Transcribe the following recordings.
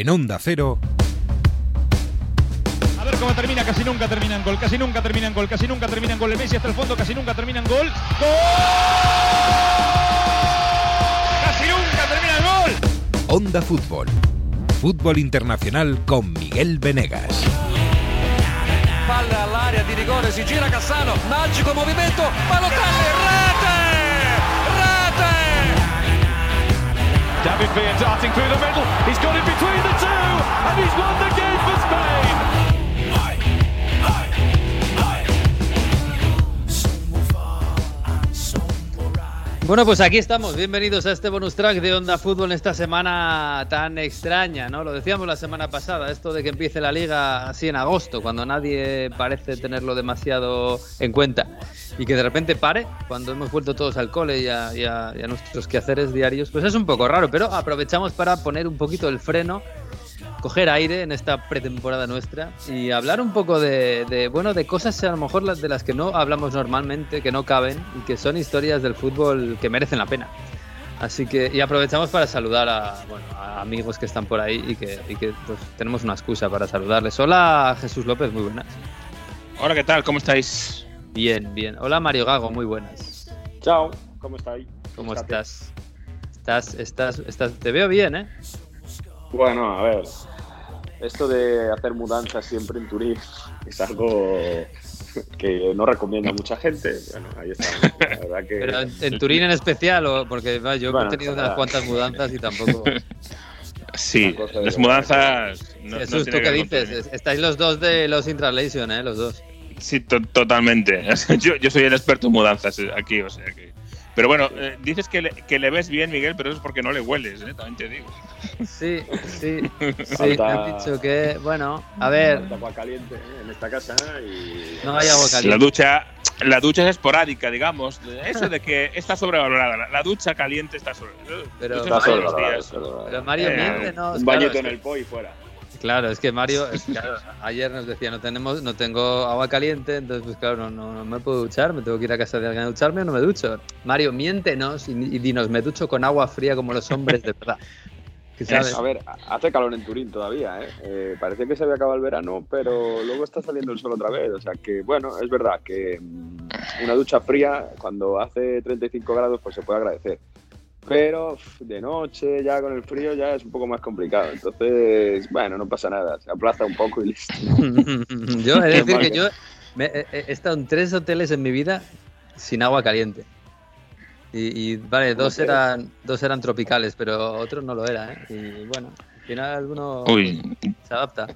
en Onda Cero. A ver cómo termina, casi nunca terminan gol, casi nunca terminan gol, casi nunca terminan gol. El Messi hasta el fondo, casi nunca terminan gol. ¡Gol! ¡Casi nunca termina el gol! Onda Fútbol. Fútbol internacional con Miguel Venegas. Palla all'area di rigore, si gira Cassano, magico movimento, Balotelli, David Villa darting through the middle. He's got it between the two, and he's won the game Bueno, pues aquí estamos. Bienvenidos a este bonus track de Onda Fútbol en esta semana tan extraña, ¿no? Lo decíamos la semana pasada, esto de que empiece la liga así en agosto, cuando nadie parece tenerlo demasiado en cuenta. Y que de repente pare, cuando hemos vuelto todos al cole y a, y a- y a nuestros quehaceres diarios, pues es un poco raro, pero aprovechamos para poner un poquito el freno coger aire en esta pretemporada nuestra y hablar un poco de, de, bueno de cosas a lo mejor las de las que no hablamos normalmente, que no caben y que son historias del fútbol que merecen la pena. Así que y aprovechamos para saludar a, bueno, a amigos que están por ahí y que, y que, pues, tenemos una excusa para saludarles. Hola Jesús López, muy buenas. Hola, ¿qué tal? ¿Cómo estáis? Bien, bien. Hola Mario Gago, muy buenas. Chao, ¿cómo estáis? ¿Cómo estás? Estás, estás, estás, te veo bien, ¿eh? Bueno, a ver, esto de hacer mudanzas siempre en Turín es algo que no recomienda mucha gente. Bueno, ahí está. La verdad que Pero en, en Turín en especial, o porque va, yo Bueno, he tenido unas cuantas mudanzas y tampoco. Sí, las mudanzas. No, no Jesús, tiene ¿tú qué dices? Estáis los dos de los Intralation, ¿eh? Los dos. Sí, to- totalmente. Yo, yo soy el experto en mudanzas eh, aquí, o sea que. Pero bueno, eh, dices que le, que le ves bien, Miguel, pero eso es porque no le hueles, ¿eh? también te digo. Sí, sí. Sí, me Falta- han dicho que, bueno, a ver, falta agua caliente ¿eh? en esta casa y no hay agua La caliente. ducha, la ducha es esporádica, digamos. Eso de que está sobrevalorada. La, la ducha caliente está sobrevalorada. Pero- está todos los sobrevalorado, días. sobrevalorado. Pero Mario, Eh, miéntenos. un claro, bañito es en que- el po y fuera. Claro, es que Mario, es- claro, ayer nos decía, no tenemos, no tengo agua caliente, entonces pues claro, no, no, no me puedo duchar, me tengo que ir a casa de alguien a ducharme o no me ducho. Mario, miéntenos y, y dinos, me ducho con agua fría como los hombres de verdad. ¿Qué sabes? A ver, hace calor en Turín todavía, ¿eh? Eh, Parecía que se había acabado el verano, pero luego está saliendo el sol otra vez. O sea que, bueno, es verdad que mm, una ducha fría cuando hace 35 grados pues se puede agradecer. Pero de noche, ya con el frío, ya es un poco más complicado. Entonces, bueno, no pasa nada. Se aplaza un poco y listo. yo he de decir que yo me- he, he estado en tres hoteles en mi vida sin agua caliente. Y, y, vale, dos eran, dos eran tropicales, pero otros no lo era, ¿eh? Y bueno, al final uno Uy, se adapta.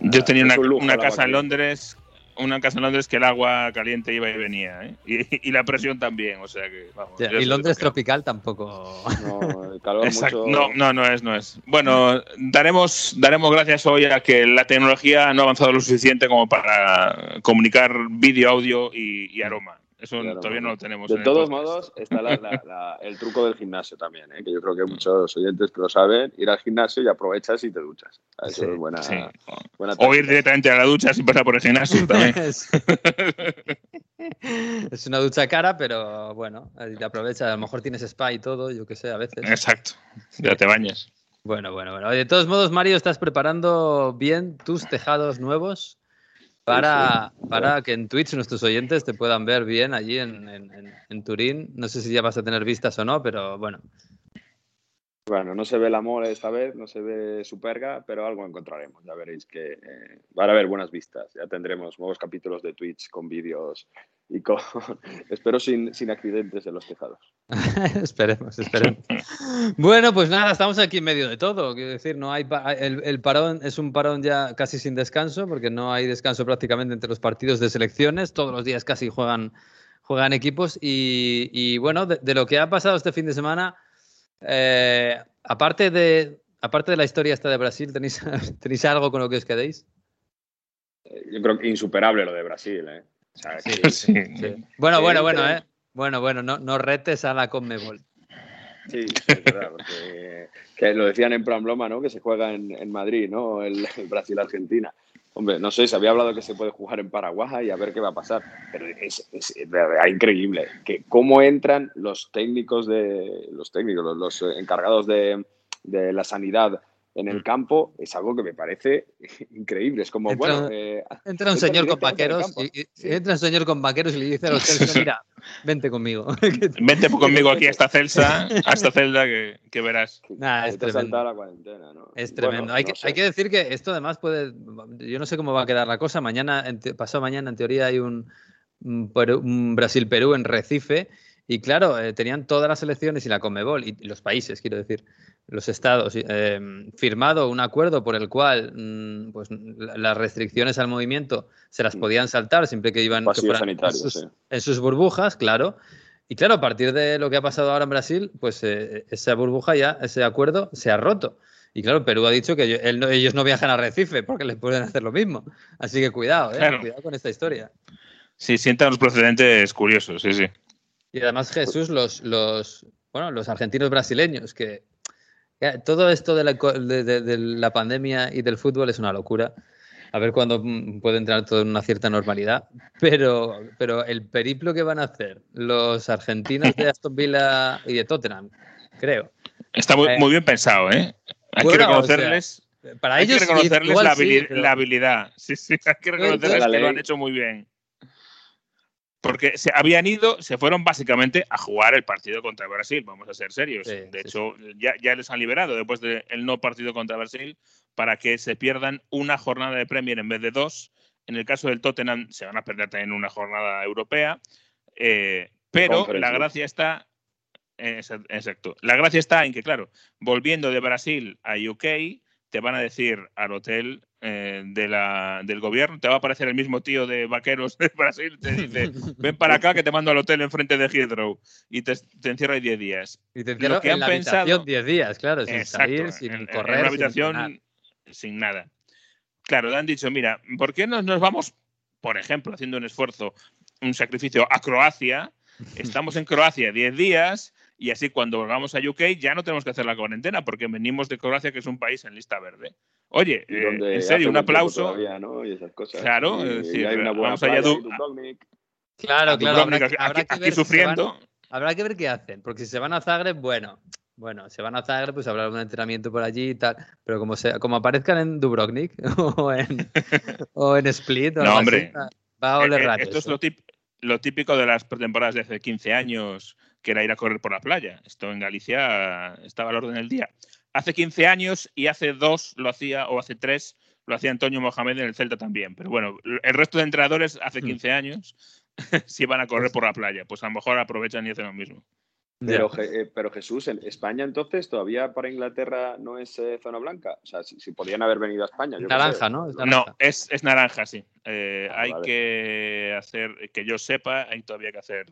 yo tenía es una, una casa en. Londres. Una casa en Londres que el agua caliente iba y venía, ¿eh? Y, y la presión también, o sea que, vamos. Ya, yo y Londres tropical tampoco. No, el calor Exacto. mucho. No, no, no es, no es. Bueno, daremos, daremos gracias hoy a que la tecnología no ha avanzado lo suficiente como para comunicar vídeo, audio y, y aroma. Eso Claro, todavía no lo tenemos. De en todos modos, está la- la- la- el truco del gimnasio también, ¿eh? que yo creo que muchos oyentes que lo saben, ir al gimnasio y aprovechas y te duchas. Eso Sí, es buena, Sí. buena O ir directamente a la ducha sin pasar por el gimnasio también. es, una ducha cara, pero bueno, ahí te aprovechas. A lo mejor tienes spa y todo, yo qué sé, a veces. Exacto. Ya te bañas. Bueno, bueno, bueno. De todos modos, Mario, estás preparando bien tus tejados nuevos para, para que en Twitch nuestros oyentes te puedan ver bien allí en, en- en- Turín. No sé si ya vas a tener vistas o no, pero bueno. Bueno, no se ve la mole esta vez, no se ve Superga, pero algo encontraremos. Ya veréis que eh, van a haber buenas vistas. Ya tendremos nuevos capítulos de Twitch con vídeos y con. Espero sin, sin accidentes en los tejados. esperemos, esperemos. Bueno, pues nada, estamos aquí en medio de todo. Quiero decir, no hay el, parón es un parón ya casi sin descanso, porque no hay descanso prácticamente entre los partidos de selecciones. Todos los días casi juegan, juegan equipos. Y, y bueno, de lo que ha pasado este fin de semana, eh, aparte de aparte de la historia esta de Brasil, ¿tenéis, ¿tenéis algo con lo que os quedéis? Yo creo que insuperable lo de Brasil, ¿eh? O sea, que- Sí. Bueno, Sí, bueno, bueno, ¿eh? Bueno, bueno, no, no retes a la Conmebol. Sí, es verdad, porque que lo decían en plan broma, ¿no? Que se juega en, en Madrid, ¿no? El, el Brasil-Argentina. Hombre, no sé, se había hablado que se puede jugar en Paraguay y a ver qué va a pasar. Pero es, es verdad increíble que cómo entran los técnicos de los técnicos, los, los encargados de, de la sanidad en el campo es algo que me parece increíble. Es como, Entra- bueno, eh, Entra un señor con vaqueros y, entra un señor con vaqueros y le dice a los Celso, mira, vente conmigo. Vente conmigo aquí a esta celsa, a esta celda que, que verás. Nah, es tremendo. la cuarentena, ¿no? Es Bueno, tremendo. hay, no que, sé. hay que decir que esto además puede. Yo no sé cómo va a quedar la cosa. Mañana, pasado mañana, en teoría, hay un, un Perú- un Brasil-Perú en Recife. Y claro, eh, tenían todas las elecciones y la Conmebol, y los países, quiero decir, los estados, eh, firmado un acuerdo por el cual mm, pues, la- las restricciones al movimiento se las Mm. podían saltar siempre que iban que en sus, sí. en sus burbujas, claro. Y claro, a partir de lo que ha pasado ahora en Brasil, pues eh, esa burbuja ya, ese acuerdo se ha roto. Y claro, Perú ha dicho que ello- él no- ellos no viajan a Recife porque les pueden hacer lo mismo. Así que cuidado, eh, Claro. cuidado con esta historia. Sí, sientan los precedentes curiosos, sí, sí. Y además Jesús, los, los, bueno, los argentinos brasileños, que todo esto de la, de, de- de la pandemia y del fútbol es una locura. A ver cuándo mm, puede entrar todo en una cierta normalidad. Pero, pero el periplo que van a hacer los argentinos de Aston Villa y de Tottenham, creo. Está muy, Eh, muy bien pensado, ¿eh? Hay bueno, que o sea, reconocerles, Para hay ellos que reconocerles igual la, sí, habili- pero- la habilidad. Sí, sí, hay que reconocerles que lo han hecho muy bien. Porque se habían ido, se fueron básicamente a jugar el partido contra Brasil, vamos a ser serios. Sí, de sí, hecho, Ya, ya les han liberado después del no partido contra Brasil para que se pierdan una jornada de Premier en vez de dos. En el caso del Tottenham se van a perder también una jornada europea. Eh, pero la gracia está. exa- Exacto. La gracia está en que, claro, volviendo de Brasil a UK, te van a decir al hotel eh, de la, del gobierno, te va a aparecer el mismo tío de vaqueros de Brasil, te dice, ven para acá que te mando al hotel enfrente de Heathrow y te, te encierro ahí 10 días. Y te que en han la pensado- habitación 10 días, claro, sin Exacto, salir, sin en- correr. En una sin habitación sin nada. Claro, le han dicho, mira, ¿por qué no nos vamos, por ejemplo, haciendo un esfuerzo, un sacrificio a Croacia? Estamos en Croacia 10 días y así cuando volvamos a UK ya no tenemos que hacer la cuarentena porque venimos de Croacia, que es un país en lista verde. Oye, eh, en serio, un aplauso. todavía, ¿no? Y esas cosas. Claro, Y- es y decir, hay una buena vamos allá Du-. Claro, a claro. Dubrovnik, Habrá, que- aquí, habrá que aquí ver van- sufriendo. Habrá que ver qué hacen, porque si se van a Zagreb, bueno, bueno, se van a Zagreb, pues habrá un entrenamiento por allí y tal, pero como, se, como aparezcan en Dubrovnik o en, o en Split, o No, hombre. así, va a oler Eh, eh, raro. Esto es eso. lo, tip- lo típico de las pretemporadas de hace 15 años, que era ir a correr por la playa. Esto en Galicia estaba al orden del día. Hace 15 años y hace dos lo hacía, o hace tres, lo hacía Antonio Mohamed en el Celta también. Pero bueno, el resto de entrenadores hace Hmm. 15 años si van a correr por la playa. Pues a lo mejor aprovechan y hacen lo mismo. Pero, eh, pero Jesús, en España entonces todavía para Inglaterra no es eh, zona blanca. O sea, si, si podían haber venido a España. yo qué sé. Naranja, ¿no? Es No, es, es naranja, sí. Eh, Ah, hay vale. que hacer, que yo sepa, hay todavía que hacer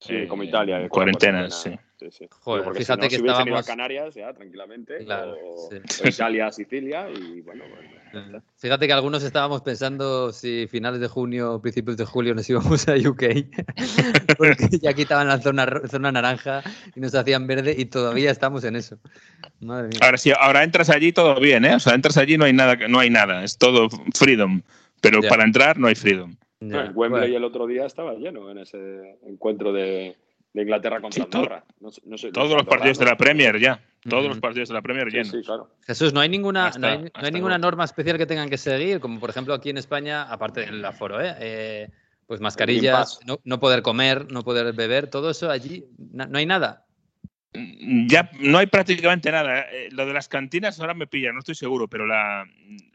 Sí, eh, como Italia. cuarentenas, cuarentena. Sí, sí. Joder, porque fíjate si no, que si hubiesen ido a estábamos- Canarias ya tranquilamente. Claro, o, sí. o Italia, Sicilia y bueno, está. Fíjate que algunos estábamos pensando si finales de junio, principios de julio nos íbamos a UK, porque ya quitaban la zona, naranja y nos hacían verde y todavía estamos en eso. Madre mía. Ahora sí, ahora entras allí todo bien, ¿eh? O sea, entras allí no hay nada, que- no hay nada, es todo freedom. Pero Ya. para entrar no hay freedom. Wembley bueno. el otro día estaba lleno en ese encuentro de, de Inglaterra contra Sí, Andorra. No no sé, Todos los partidos de la Premier ya. Todos los partidos de la Premier llenos. sí, claro. Jesús, no hay ninguna, Hasta- no hay, no ninguna norma especial que tengan que seguir, como por ejemplo aquí en España, aparte del aforo, ¿eh? Eh, pues mascarillas, no, no poder comer, no poder beber, todo eso allí, na- no hay nada. Ya no hay prácticamente nada. Eh, Lo de las cantinas ahora me pilla, no estoy seguro, pero la,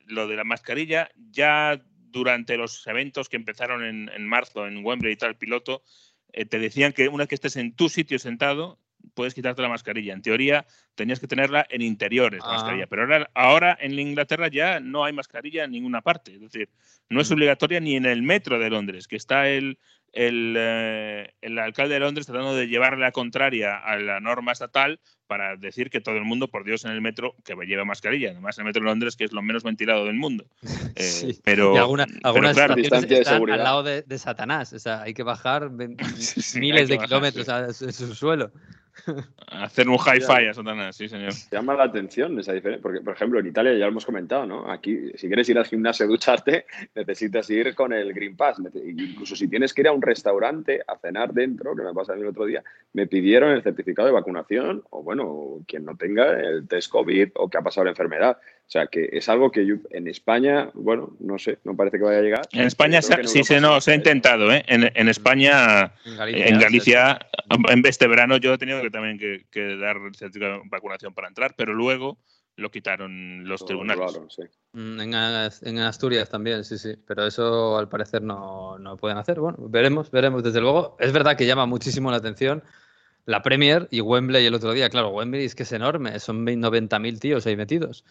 lo de la mascarilla ya durante los eventos que empezaron en, en marzo en Wembley y tal, piloto, eh, te decían que una vez que estés en tu sitio sentado, puedes quitarte la mascarilla. En teoría, tenías que tenerla en interiores, la Ah. mascarilla. Pero ahora, ahora en Inglaterra ya no hay mascarilla en ninguna parte. Es decir, no es obligatoria ni en el metro de Londres, que está el, el, eh, el alcalde de Londres tratando de llevarle la contraria a la norma estatal para decir que todo el mundo, por Dios, en el metro que lleve mascarilla. Además, el metro de Londres, que es lo menos ventilado del mundo. Eh, Sí. Pero, y alguna- pero algunas claro, de están seguridad. al lado de, de Satanás, o sea, hay que bajar Sí, hay miles que de bajar, kilómetros sí. a su, su suelo. Hacer un hi-fi a Satanás, sí, señor. Llama la atención esa diferencia, porque, por ejemplo, en Italia ya lo hemos comentado, ¿no? Aquí, si quieres ir al gimnasio a ducharte, necesitas ir con el Green Pass. Incluso si tienes que ir a un restaurante a cenar dentro, que me pasa a mí el otro día, me pidieron el certificado de vacunación, o bueno, quien no tenga el test COVID o que ha pasado la enfermedad. O sea, que es algo que yo, en España, bueno, no sé, no parece que vaya a llegar. En España sí se, no, se ha intentado, ¿eh? En, España, en Galicia, en, este verano yo he tenido que también que, dar certificado de vacunación para entrar, pero luego lo quitaron los tribunales. Mm, en, Asturias también, sí, sí, pero eso al parecer no, no pueden hacer. Bueno, veremos, veremos, desde luego. Es verdad que llama muchísimo la atención la Premier y Wembley el otro día. Claro, Wembley es que es enorme, son 90.000 tíos ahí metidos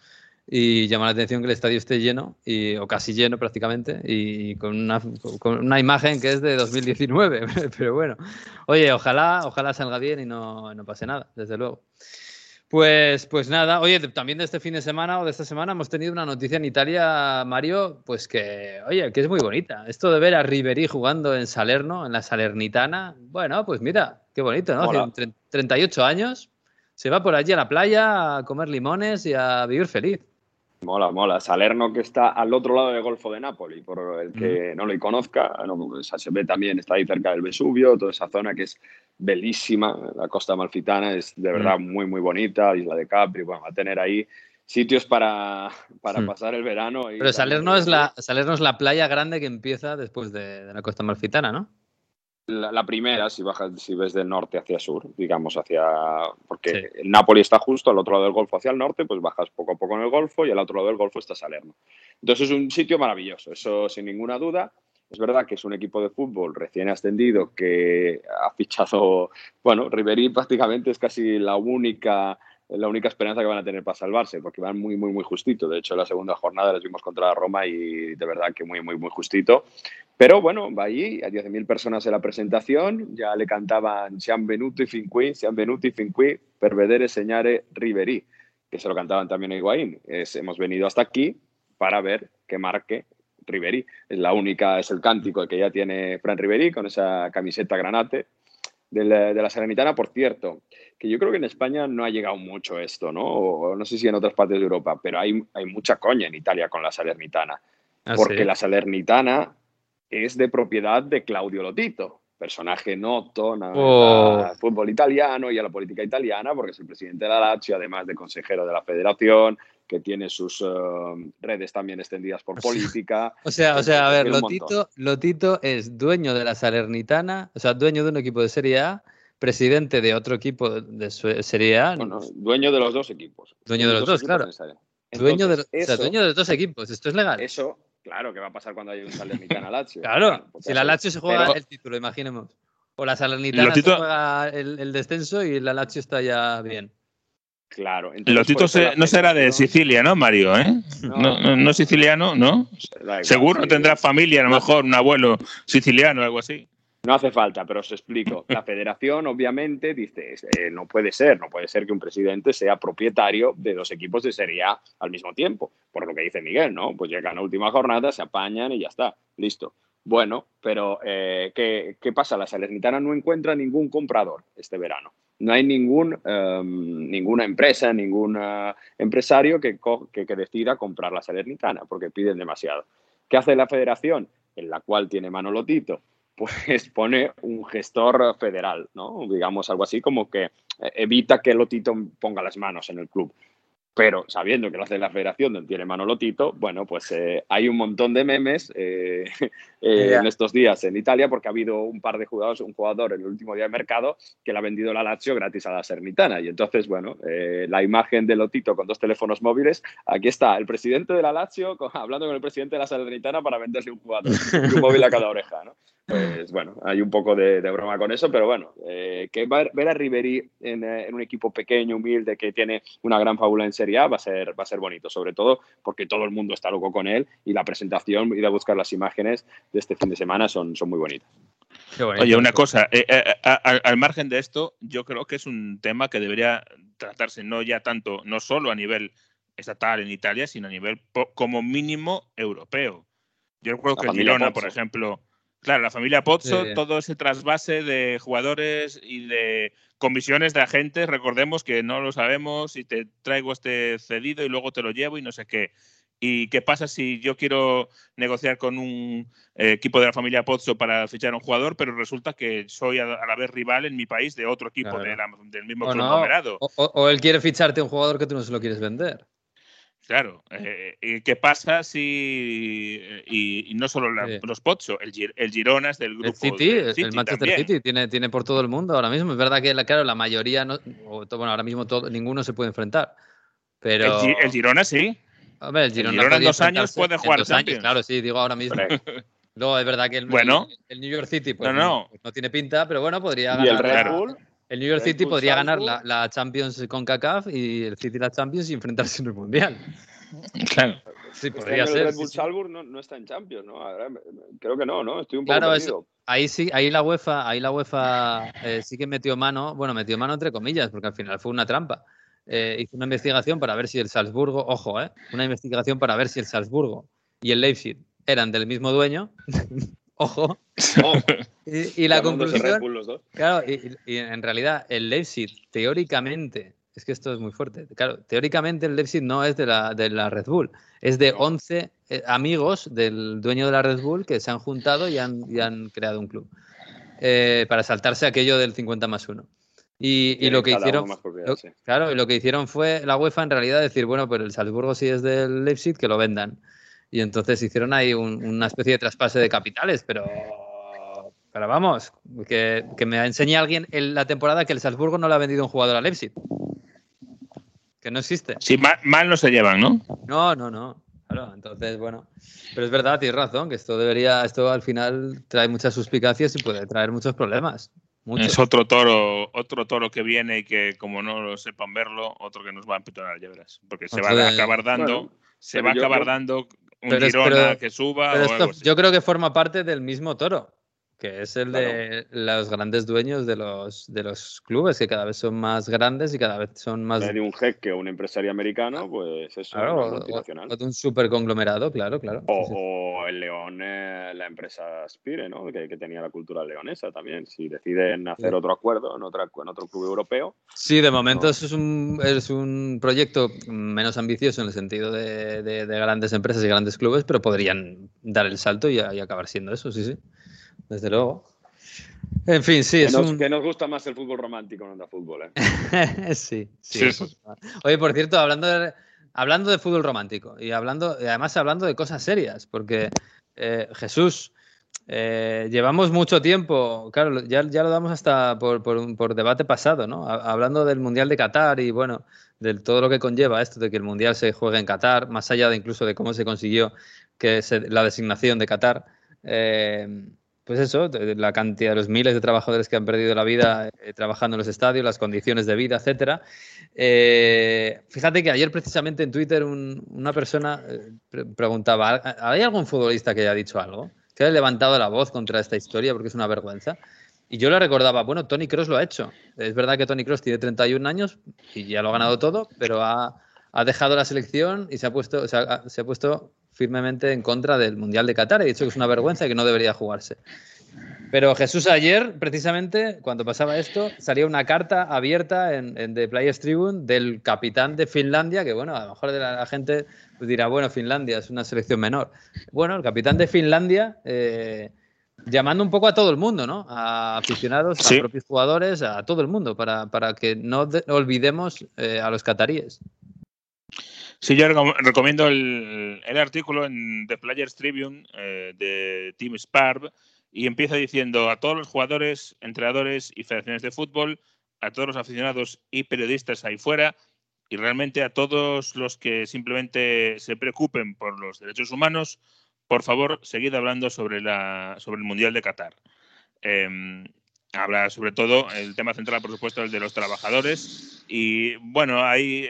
y llama la atención que el estadio esté lleno, y, o casi lleno prácticamente, y con una, con una imagen que es de 2019. Pero bueno, oye, ojalá, ojalá salga bien y no, no pase nada, desde luego. Pues, pues nada, oye, también de este fin de semana o de esta semana hemos tenido una noticia en Italia, Mario, pues que, oye, que es muy bonita. Esto de ver a Ribery jugando en Salerno, en la Salernitana, bueno, pues mira, qué bonito, ¿no? Hace 38 años, se va por allí a la playa a comer limones y a vivir feliz. Mola, mola. Salerno que está al otro lado del Golfo de Nápoles, por el que no lo conozca, no, se ve también, está ahí cerca del Vesubio, toda esa zona que es bellísima, la costa malfitana es de verdad muy, muy bonita, Isla de Capri, bueno, va a tener ahí sitios para, para pasar el verano. Pero Salerno es, la, Salerno es la playa grande que empieza después de, de la costa malfitana, ¿no? La, primera, si bajas, si ves del norte hacia sur, digamos, hacia. Porque el Napoli está justo al otro lado del Golfo hacia el norte, pues bajas poco a poco en el Golfo y al otro lado del Golfo está Salerno. Entonces es un sitio maravilloso, eso sin ninguna duda. Es verdad que es un equipo de fútbol recién ascendido que ha fichado, bueno, Ribery prácticamente es casi la única la única esperanza que van a tener para salvarse, porque van muy, muy, muy justito. De hecho, la segunda jornada les vimos contra la Roma y de verdad que muy, muy, muy justito. Pero bueno, va allí, a 10.000 personas en la presentación, ya le cantaban Sian venuti fin qui, Sian venuti fin qui, per vedere señare Ribery, que se lo cantaban también a Higuaín. Es, hemos venido hasta aquí para ver que marque Ribery. Es la única, es el cántico que ya tiene Fran Ribery con esa camiseta granate de la, de la Salernitana, por cierto, que yo creo que en España no ha llegado mucho esto, ¿no? O, no sé si en otras partes de Europa, pero hay, hay mucha coña en Italia con la Salernitana. Ah, porque la Salernitana es de propiedad de Claudio Lotito, personaje noto en oh. fútbol italiano y a la política italiana, porque es el presidente de la Lazio, además de consejero de la federación, que tiene sus eh, redes también extendidas por política. o sea, o sea, a ver, Lotito, Lotito es dueño de la Salernitana, o sea, dueño de un equipo de Serie A, presidente de otro equipo de Serie A. Bueno, dueño de los dos equipos. Dueño de los dos, claro. dueño, de, dueño de los dos equipos, esto es legal. Eso, claro, ¿qué va a pasar cuando hay un Salernitana Lazio? claro, pues si la Lazio se juega el título, imaginemos. O la Salernitana se juega el, el descenso y la Lazio está ya bien. Claro. Lotito no será de Sicilia, ¿no, Mario? ¿eh? No, no, siciliano, ¿no? Seguro tendrá familia, a lo mejor un abuelo siciliano o algo así. No hace falta, pero os explico. La federación, obviamente, dice, eh, no puede ser, no puede ser que un presidente sea propietario de dos equipos de Serie A al mismo tiempo. Por lo que dice Miguel, ¿no? Pues llegan a última jornada, se apañan y ya está, listo. Bueno, pero eh, ¿qué, ¿qué pasa? La Salernitana no encuentra ningún comprador este verano no hay ningún, em, ninguna empresa, ningún eh, empresario que, que, decida comprar la Salernitana porque piden demasiado. ¿Qué hace la federación? En la cual tiene mano Lotito, pues pone un gestor federal, ¿no? Digamos algo así como que evita que Lotito ponga las manos en el club pero sabiendo que lo hace la federación donde tiene Manolo Tito, bueno, pues eh, hay un montón de memes eh, eh, en estos días en Italia porque ha habido un par de jugadores, un jugador en el último día de mercado que le ha vendido la Lazio gratis a la Sernitana y entonces, bueno, la imagen de Lotito con dos teléfonos móviles, aquí está el presidente de la Lazio hablando con el presidente de la Salernitana para venderle un jugador, un móvil a cada oreja, ¿no? Pues bueno, hay un poco de, broma con eso, pero bueno, que ver a Ribery en, en, un equipo pequeño, humilde, que tiene una gran fábula en va a ser, va a ser bonito, sobre todo porque todo el mundo está loco con él y la presentación, ir a buscar las imágenes de este fin de semana son, son muy bonitas. Oye, una cosa, eh, eh, al margen de esto, yo creo que es un tema que debería tratarse no ya tanto, no solo a nivel estatal en Italia, sino a nivel como mínimo europeo. Yo creo que Girona, por ejemplo, Claro, la familia Pozzo, Sí. todo ese trasvase de jugadores y de comisiones de agentes, recordemos que no lo sabemos y te traigo este cedido y luego te lo llevo y no sé qué. ¿Y qué pasa si yo quiero negociar con un eh, equipo de la familia Pozzo para fichar a un jugador, pero resulta que soy a, la vez rival en mi país de otro equipo Claro. de la- del mismo O, no, conglomerado? o- o- o él quiere ficharte un jugador que tú no se lo quieres vender. Claro. eh, ¿y ¿Qué pasa si.? eh, Y, y no solo la- Sí. los Pozzo, el, el Girona es del El grupo. City, del el- City el Manchester también. City tiene, tiene por todo el mundo ahora mismo. Es verdad que, la, claro, la mayoría, no, o bueno, ahora mismo todo, ninguno se puede enfrentar. Pero, El, el Girona sí. hombre, el Girona, Girona en dos años puede en jugar dos años, claro, sí, digo ahora mismo. Luego es verdad que el, Bueno. el- el New York City pues, No, no. pues no tiene pinta, pero bueno, podría Y el ganar. Red. Bull, el New York City podría ganar la, Champions con CACAF y el City la Champions y enfrentarse en el Mundial. Claro. Sí, este podría ser. el Red sí, Bull sí. Salzburg no, no está en Champions, ¿no? Ahora, creo que no, ¿no? Estoy un poco Claro, perdido. eso- ahí sí, ahí la UEFA, ahí la UEFA eh, sí que metió mano, bueno, metió mano entre comillas, porque al final fue una trampa. Eh, hizo una investigación para ver si el Salzburgo, ojo, eh, una investigación para ver si el Salzburgo y el Leipzig eran del mismo dueño, ojo, Oh, y, y la conclusión, Bull claro, y, y en realidad el Leipzig, teóricamente, es que esto es muy fuerte, claro, teóricamente el Leipzig no es de la, de la Red Bull, es de No. 11 eh, amigos del dueño de la Red Bull que se han juntado y han, y han creado un club eh, para saltarse aquello del 50 más 1. Y, lo que hicieron, lo- sí. claro, y lo que hicieron fue la UEFA en realidad decir, bueno, pero el Salzburgo sí es del Leipzig, que lo vendan. Y entonces hicieron ahí un- una especie de traspase de capitales, pero, pero vamos, que, que me enseñe alguien en la temporada que el Salzburgo no le ha vendido un jugador al Leipzig. Que no existe. Sí, mal, mal no se llevan, ¿no? No, no, no. Claro, entonces, bueno. Pero es verdad, tienes razón, que esto debería, esto al final trae muchas suspicacias y puede traer muchos problemas. Muchos. Es otro toro, otro toro que viene y que como no lo sepan verlo, otro que nos va a empitonar, ya verás. Porque se va a acabar dando, Bueno, se va a acabar yo- dando un Pero es- Girona pero- que suba Pero o esto algo así. yo creo que forma parte del mismo toro, que es el de los grandes dueños de los, de los clubes, que cada vez son más grandes y cada vez son más... de un jeque o un empresario americano, pues eso Claro, una o, multinacional. o de un super conglomerado, claro, claro. O, Sí, sí. o el León, eh, la empresa Spire, ¿no? Que, que tenía la cultura leonesa también. Si deciden hacer Sí. otro acuerdo en, otra, en otro club europeo, Sí, de momento No. eso es un, es un proyecto menos ambicioso en el sentido de, de- de grandes empresas y grandes clubes, pero podrían dar el salto y, y acabar siendo eso, sí, sí. Desde luego. En fin, sí, que, es nos, un... que nos gusta más el fútbol romántico en Onda Fútbol, ¿eh? sí, sí. Oye, por cierto, hablando de, hablando de fútbol romántico y hablando, y además hablando de cosas serias, porque eh, Jesús, eh, llevamos mucho tiempo, claro, ya, ya lo damos hasta por, por, un- por debate pasado, ¿no? Ha- Hablando del Mundial de Qatar y bueno, de todo lo que conlleva esto de que el Mundial se juegue en Qatar, más allá de incluso de cómo se consiguió que se- la designación de Qatar. eh, pues eso, la cantidad de los miles de trabajadores que han perdido la vida eh, trabajando en los estadios, las condiciones de vida, etcétera. Eh, fíjate que ayer precisamente en Twitter un- una persona eh, pre- preguntaba, ¿hay algún futbolista que haya dicho algo? Que haya levantado la voz contra esta historia porque es una vergüenza. Y yo le recordaba, bueno, Tony Cross lo ha hecho. Es verdad que Tony Cross tiene 31 años y ya lo ha ganado todo, pero ha, dejado la selección y se ha puesto, se ha puesto firmemente en contra del Mundial de Qatar y ha dicho que es una vergüenza y que no debería jugarse. Pero Jesús ayer, precisamente, cuando pasaba esto, salía una carta abierta en, en The Players Tribune del capitán de Finlandia, que bueno, a lo mejor de la, la gente dirá, bueno, Finlandia es una selección menor. Bueno, el capitán de Finlandia eh, llamando un poco a todo el mundo, ¿no? A aficionados, Sí. a propios jugadores, a todo el mundo, para, para que no de- olvidemos eh, a los cataríes. Sí, yo recom- recomiendo el, artículo en The Players Tribune eh, de Team Sparv y empieza diciendo a todos los jugadores, entrenadores y federaciones de fútbol, a todos los aficionados y periodistas ahí fuera y realmente a todos los que simplemente se preocupen por los derechos humanos, por favor, seguid hablando sobre, la, sobre el Mundial de Qatar. Eh, habla sobre todo el tema central, por supuesto, el de los trabajadores y bueno, ahí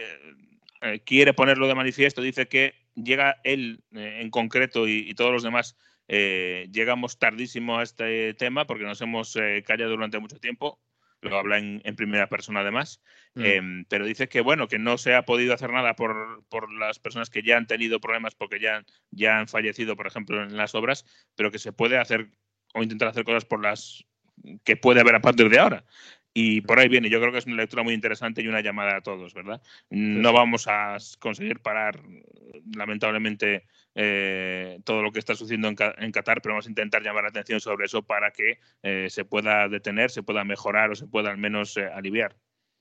eh, quiere ponerlo de manifiesto, dice que llega él eh, en concreto y, y todos los demás eh, llegamos tardísimo a este tema porque nos hemos eh, callado durante mucho tiempo. Lo habla en, en primera persona además. Mm. Eh, pero dice que bueno, que no se ha podido hacer nada por, por las personas que ya han tenido problemas porque ya, ya han fallecido, por ejemplo, en las obras, pero que se puede hacer o intentar hacer cosas por las que puede haber a partir de ahora. Y por ahí viene, yo creo que es una lectura muy interesante y una llamada a todos, ¿verdad? No vamos a conseguir parar, lamentablemente, eh, todo lo que está sucediendo en, Qatar, pero vamos a intentar llamar la atención sobre eso para que eh, se pueda detener, se pueda mejorar o se pueda al menos eh, aliviar.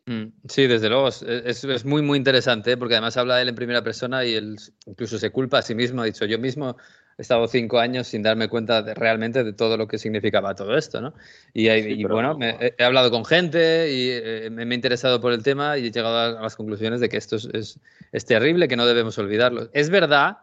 Mm, sí, desde luego, es, muy, muy interesante, porque además habla él en primera persona y él incluso se culpa a sí mismo, ha dicho, yo mismo he estado cinco años sin darme cuenta realmente de todo lo que significaba todo esto, ¿no? Y, bueno, he, hablado con gente y eh, me, he interesado por el tema y he llegado a, las conclusiones de que esto es, es, terrible, que no debemos olvidarlo. Es verdad,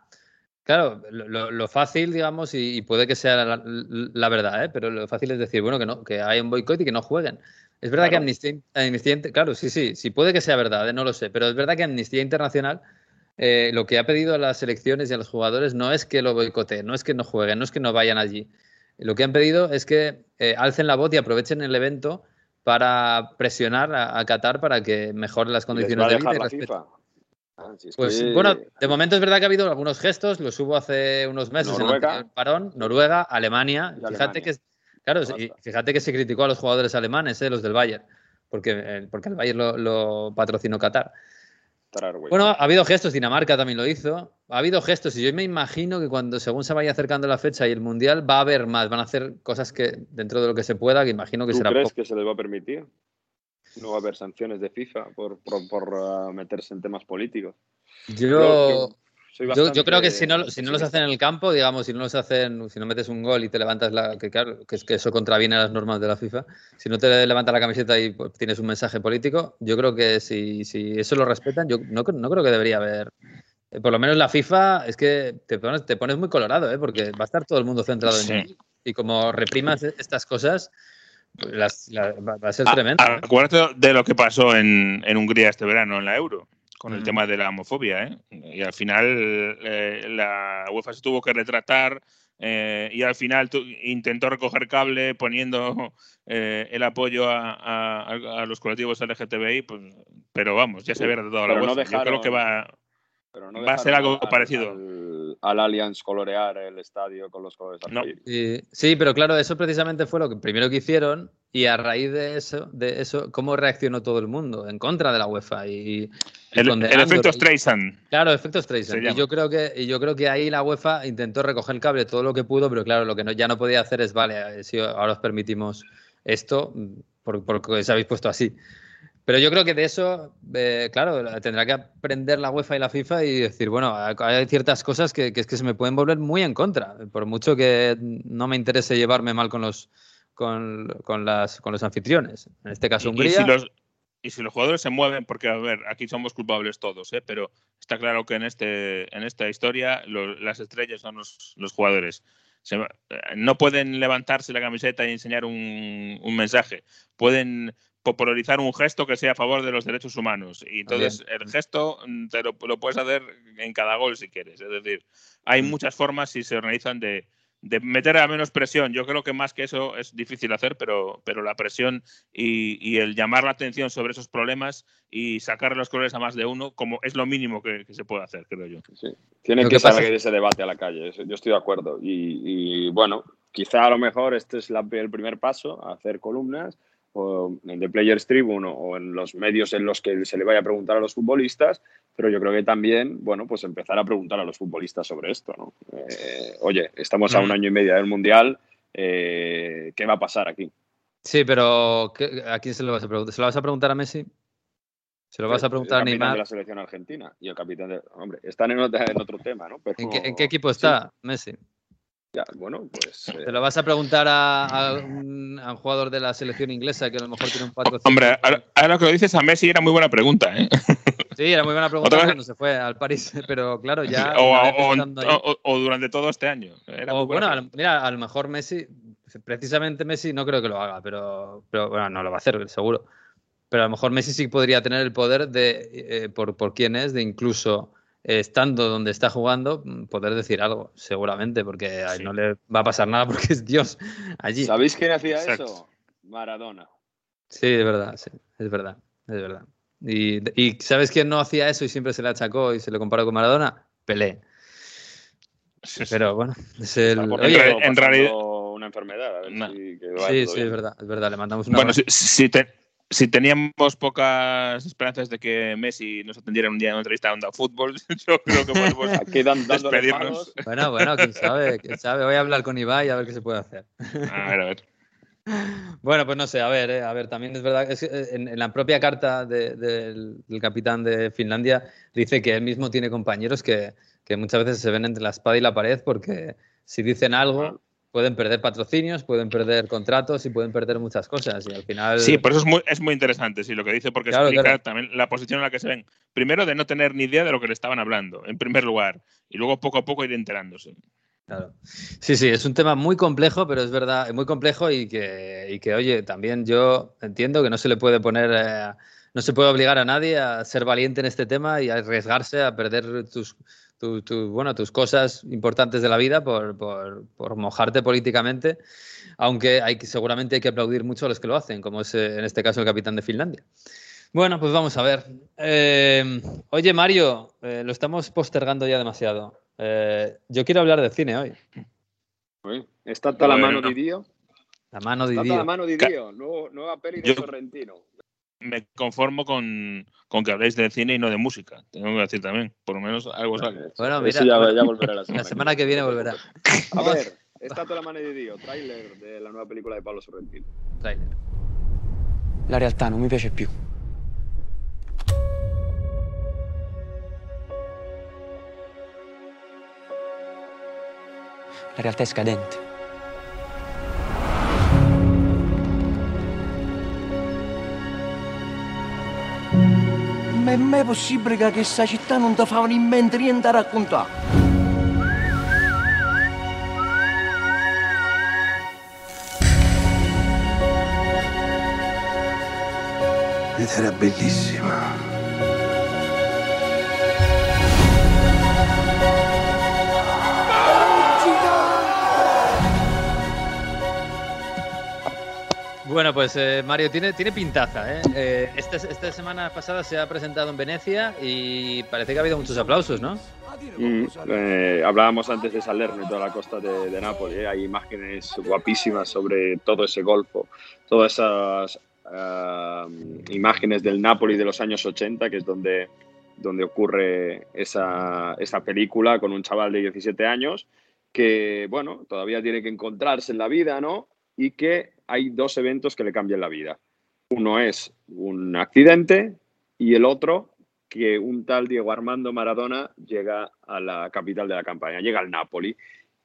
claro, lo, fácil, digamos, y, puede que sea la, verdad, ¿eh? pero lo fácil es decir, bueno, que, no, que hay un boicot y que no jueguen. Es verdad que Amnistía, Amnistía, claro, sí, sí, sí puede que sea verdad, ¿eh? no lo sé, pero es verdad que Amnistía Internacional eh, lo que ha pedido a las selecciones y a los jugadores no es que lo boicoteen, no es que no jueguen, no es que no vayan allí. Lo que han pedido es que eh, alcen la voz y aprovechen el evento para presionar a, Qatar para que mejoren las condiciones de vida. Y ah, pues bueno, de momento es verdad que ha habido algunos gestos, los hubo hace unos meses en el parón, Noruega, Alemania. fíjate que claro, fíjate que se criticó a los jugadores alemanes, eh, los del Bayern, porque, porque el Bayern lo, lo patrocinó Qatar. Bueno, ha habido gestos, Dinamarca también lo hizo. Ha habido gestos y yo me imagino que cuando según se vaya acercando la fecha y el mundial va a haber más, van a hacer cosas que dentro de lo que se pueda, que imagino que ¿Tú será. ¿Crees que se les va a permitir? No va a haber sanciones de FIFA por, por, uh, meterse en temas políticos. Yo, yo, creo que si no, si no los hacen en el campo, digamos, si no los hacen, si no metes un gol y te levantas la. que claro, que es que eso contraviene a las normas de la FIFA. Si no te levantas la camiseta y pues, tienes un mensaje político, yo creo que si, si eso lo respetan, yo no, no creo que debería haber. Eh, por lo menos la FIFA es que te pones, te pones muy colorado, ¿eh? porque va a estar todo el mundo centrado en ti. Y como reprimas estas cosas, pues va a ser tremendo. ¿eh? Acuérdate de lo que pasó en, en Hungría este verano en la Euro con el tema de la homofobia. ¿eh? Y al final eh, la UEFA se tuvo que retratar eh, y al final intentó recoger cable poniendo eh, el apoyo a, a, los colectivos LGTBI, pues, pero vamos, ya se ve retratado la UEFA. Yo creo que va, va a ser algo parecido al Allianz colorear el estadio con los colores no. Sí, pero claro, eso precisamente fue lo que primero que hicieron y a raíz de eso, de eso, cómo reaccionó todo el mundo en contra de la UEFA y, el, efecto Streisand. Claro, efecto Streisand. Y yo creo que y yo creo que ahí la UEFA intentó recoger el cable todo lo que pudo, pero claro, lo que no, ya no podía hacer es vale, si ahora os permitimos esto porque os habéis puesto así. Pero yo creo que de eso, eh, claro, tendrá que aprender la UEFA y la FIFA y decir, bueno, hay ciertas cosas que, que, es que se me pueden volver muy en contra, por mucho que no me interese llevarme mal con los, con, con las, con los anfitriones. En este caso, Hungría. Y, si los, y si los jugadores se mueven, porque, a ver, aquí somos culpables todos, ¿eh? pero está claro que en, este, en esta historia las estrellas son los, los jugadores. no pueden levantarse la camiseta y enseñar un, un mensaje. Pueden popularizar un gesto que sea a favor de los derechos humanos. Y entonces el gesto mm, te lo, puedes hacer en cada gol si quieres. Es decir, hay mm. muchas formas si se organizan de, de meter a menos presión. Yo creo que más que eso es difícil hacer, pero, pero la presión y, el llamar la atención sobre esos problemas y sacar los colores a más de uno, como es lo mínimo que, se puede hacer, creo yo. Sí. Tiene que, salir ese debate a la calle, yo estoy de acuerdo. Y, bueno, quizá a lo mejor este es el primer paso, hacer columnas o en The Players Tribune o en los medios en los que se le vaya a preguntar a los futbolistas, pero yo creo que también, bueno, pues empezar a preguntar a los futbolistas sobre esto, ¿no? Eh, oye, estamos a un mm. año y medio del Mundial, eh, ¿qué va a pasar aquí? Sí, pero ¿a quién se lo vas a preguntar? ¿Se lo vas a preguntar a Messi? ¿Se lo vas a preguntar a Neymar? de la selección argentina y el capitán de... Hombre, están en otro, tema, ¿no? ¿En, qué, equipo está Messi? Ya, bueno, pues. ¿Te eh, lo vas a preguntar a, un, jugador de la selección inglesa que a lo mejor tiene un patrocinio? Hombre, ahora, lo que lo dices a Messi era muy buena pregunta, ¿eh? Sí, era muy buena pregunta cuando se fue al París, pero claro, ya. O, durante todo este año. o bueno, mira, a lo mejor Messi, precisamente Messi no creo que lo haga, pero, pero bueno, no lo va a hacer, seguro. Pero a lo mejor Messi sí podría tener el poder de, eh, por, por quién es, de incluso estando donde está jugando, mm, poder decir algo, seguramente, porque no le va a pasar nada porque es Dios allí. ¿Sabéis quién hacía eso? Maradona. Sí, es verdad, sí, es verdad, es verdad. Y, ¿sabes quién no hacía eso y siempre se le achacó y se le comparó con Maradona? Pelé. Pero bueno, es el... en realidad una enfermedad. A ver No. si, que vaya Sí, sí, bien. es verdad, es verdad. Le mandamos una. Bueno, si, si te- si teníamos pocas esperanzas de que Messi nos atendiera un día en una entrevista a Onda Fútbol, yo creo que podemos Aquí dan, despedirnos. Bueno, bueno, quién sabe, quién sabe. Voy a hablar con Ibai a ver qué se puede hacer. A ver, a ver. Bueno, pues no sé, a ver, eh, a ver, también es verdad, es que, eh, en, en la propia carta de- del, del capitán de Finlandia dice que él mismo tiene compañeros que, que muchas veces se ven entre la espada y la pared porque si dicen algo pueden perder patrocinios, pueden perder contratos y pueden perder muchas cosas y al final... Sí, por eso es muy, es muy interesante, sí, lo que dice, porque Claro, explica claro. también la posición en la que se ven. Primero, de no tener ni idea de lo que le estaban hablando, en primer lugar, y luego poco a poco ir enterándose. Claro. Sí, sí, es un tema muy complejo, pero es verdad, muy complejo y que, y que, oye, también yo entiendo que no se le puede poner, eh, no se puede obligar a nadie a ser valiente en este tema y a arriesgarse a perder tus, tu- tu- bueno, tus cosas importantes de la vida por, por- por mojarte políticamente, aunque hay que, seguramente hay que aplaudir mucho a los que lo hacen, como es eh, en este caso el capitán de Finlandia. Bueno, pues vamos a ver. Eh, oye, Mario, eh, lo estamos postergando ya demasiado. Eh, yo quiero hablar de cine hoy. Uy, Está toda la mano de Dio. La mano de Está toda la mano de Dio. Nueva peli de Yo- Sorrentino. Me conformo con, con que habléis de cine y no de música, tengo que decir también, por lo menos algo sale. Bueno, Eso mira, ya, bueno, ya volverá la semana, La semana que viene volverá. A ver, está toda la mano di Dio, trailer de la nuova pellicola di Paolo Sorrentino. Trailer. La realtà non mi piace più. La realtà è scadente. Ma è mai possibile che questa città non ti fa in mente niente a raccontare? Ed era bellissima. Bueno, pues eh, Mario, tiene, tiene pintaza. ¿eh? Eh, esta, esta semana pasada se ha presentado en Venecia y parece que ha habido muchos aplausos, ¿no? Mm, eh, hablábamos antes de Salerno y toda la costa de, de Nápoles. Hay imágenes guapísimas sobre todo ese golfo, todas esas ah, imágenes del Nápoles de los años 80, que es donde, donde ocurre esa, esa película con un chaval de 17 años que, bueno, todavía tiene que encontrarse en la vida, ¿no? Y que hay dos eventos que le cambian la vida. Uno es un accidente y el otro que un tal Diego Armando Maradona llega a la capital de la campaña, llega al Napoli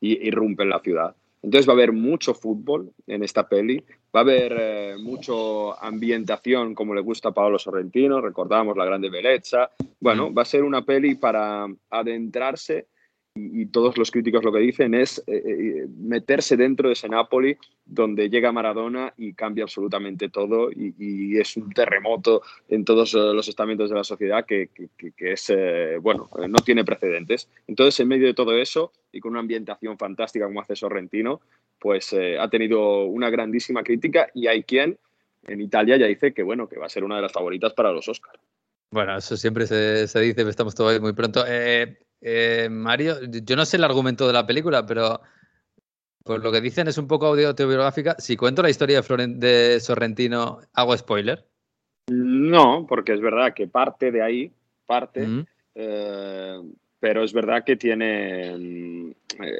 y irrumpe en la ciudad. Entonces va a haber mucho fútbol en esta peli, va a haber eh, mucho ambientación como le gusta a Paolo Sorrentino, recordamos la grande belleza. Bueno, va a ser una peli para adentrarse y, todos los críticos lo que dicen es eh, eh, meterse dentro de ese Napoli donde llega Maradona y cambia absolutamente todo y, es un terremoto en todos eh, los estamentos de la sociedad que, es, bueno, no tiene precedentes. Entonces, en medio de todo eso y con una ambientación fantástica como hace Sorrentino, pues ha tenido una grandísima crítica y hay quien en Italia ya dice que, bueno, que va a ser una de las favoritas para los Oscars. Bueno, eso siempre se, se dice, estamos todavía muy pronto. Eh, Mario, yo no sé el argumento de la película, pero por lo que dicen es un poco autobiográfica. Si cuento la historia de, de Sorrentino, ¿hago spoiler? No, porque es verdad que parte de ahí, parte, Mm. eh, pero es verdad que tiene, mm,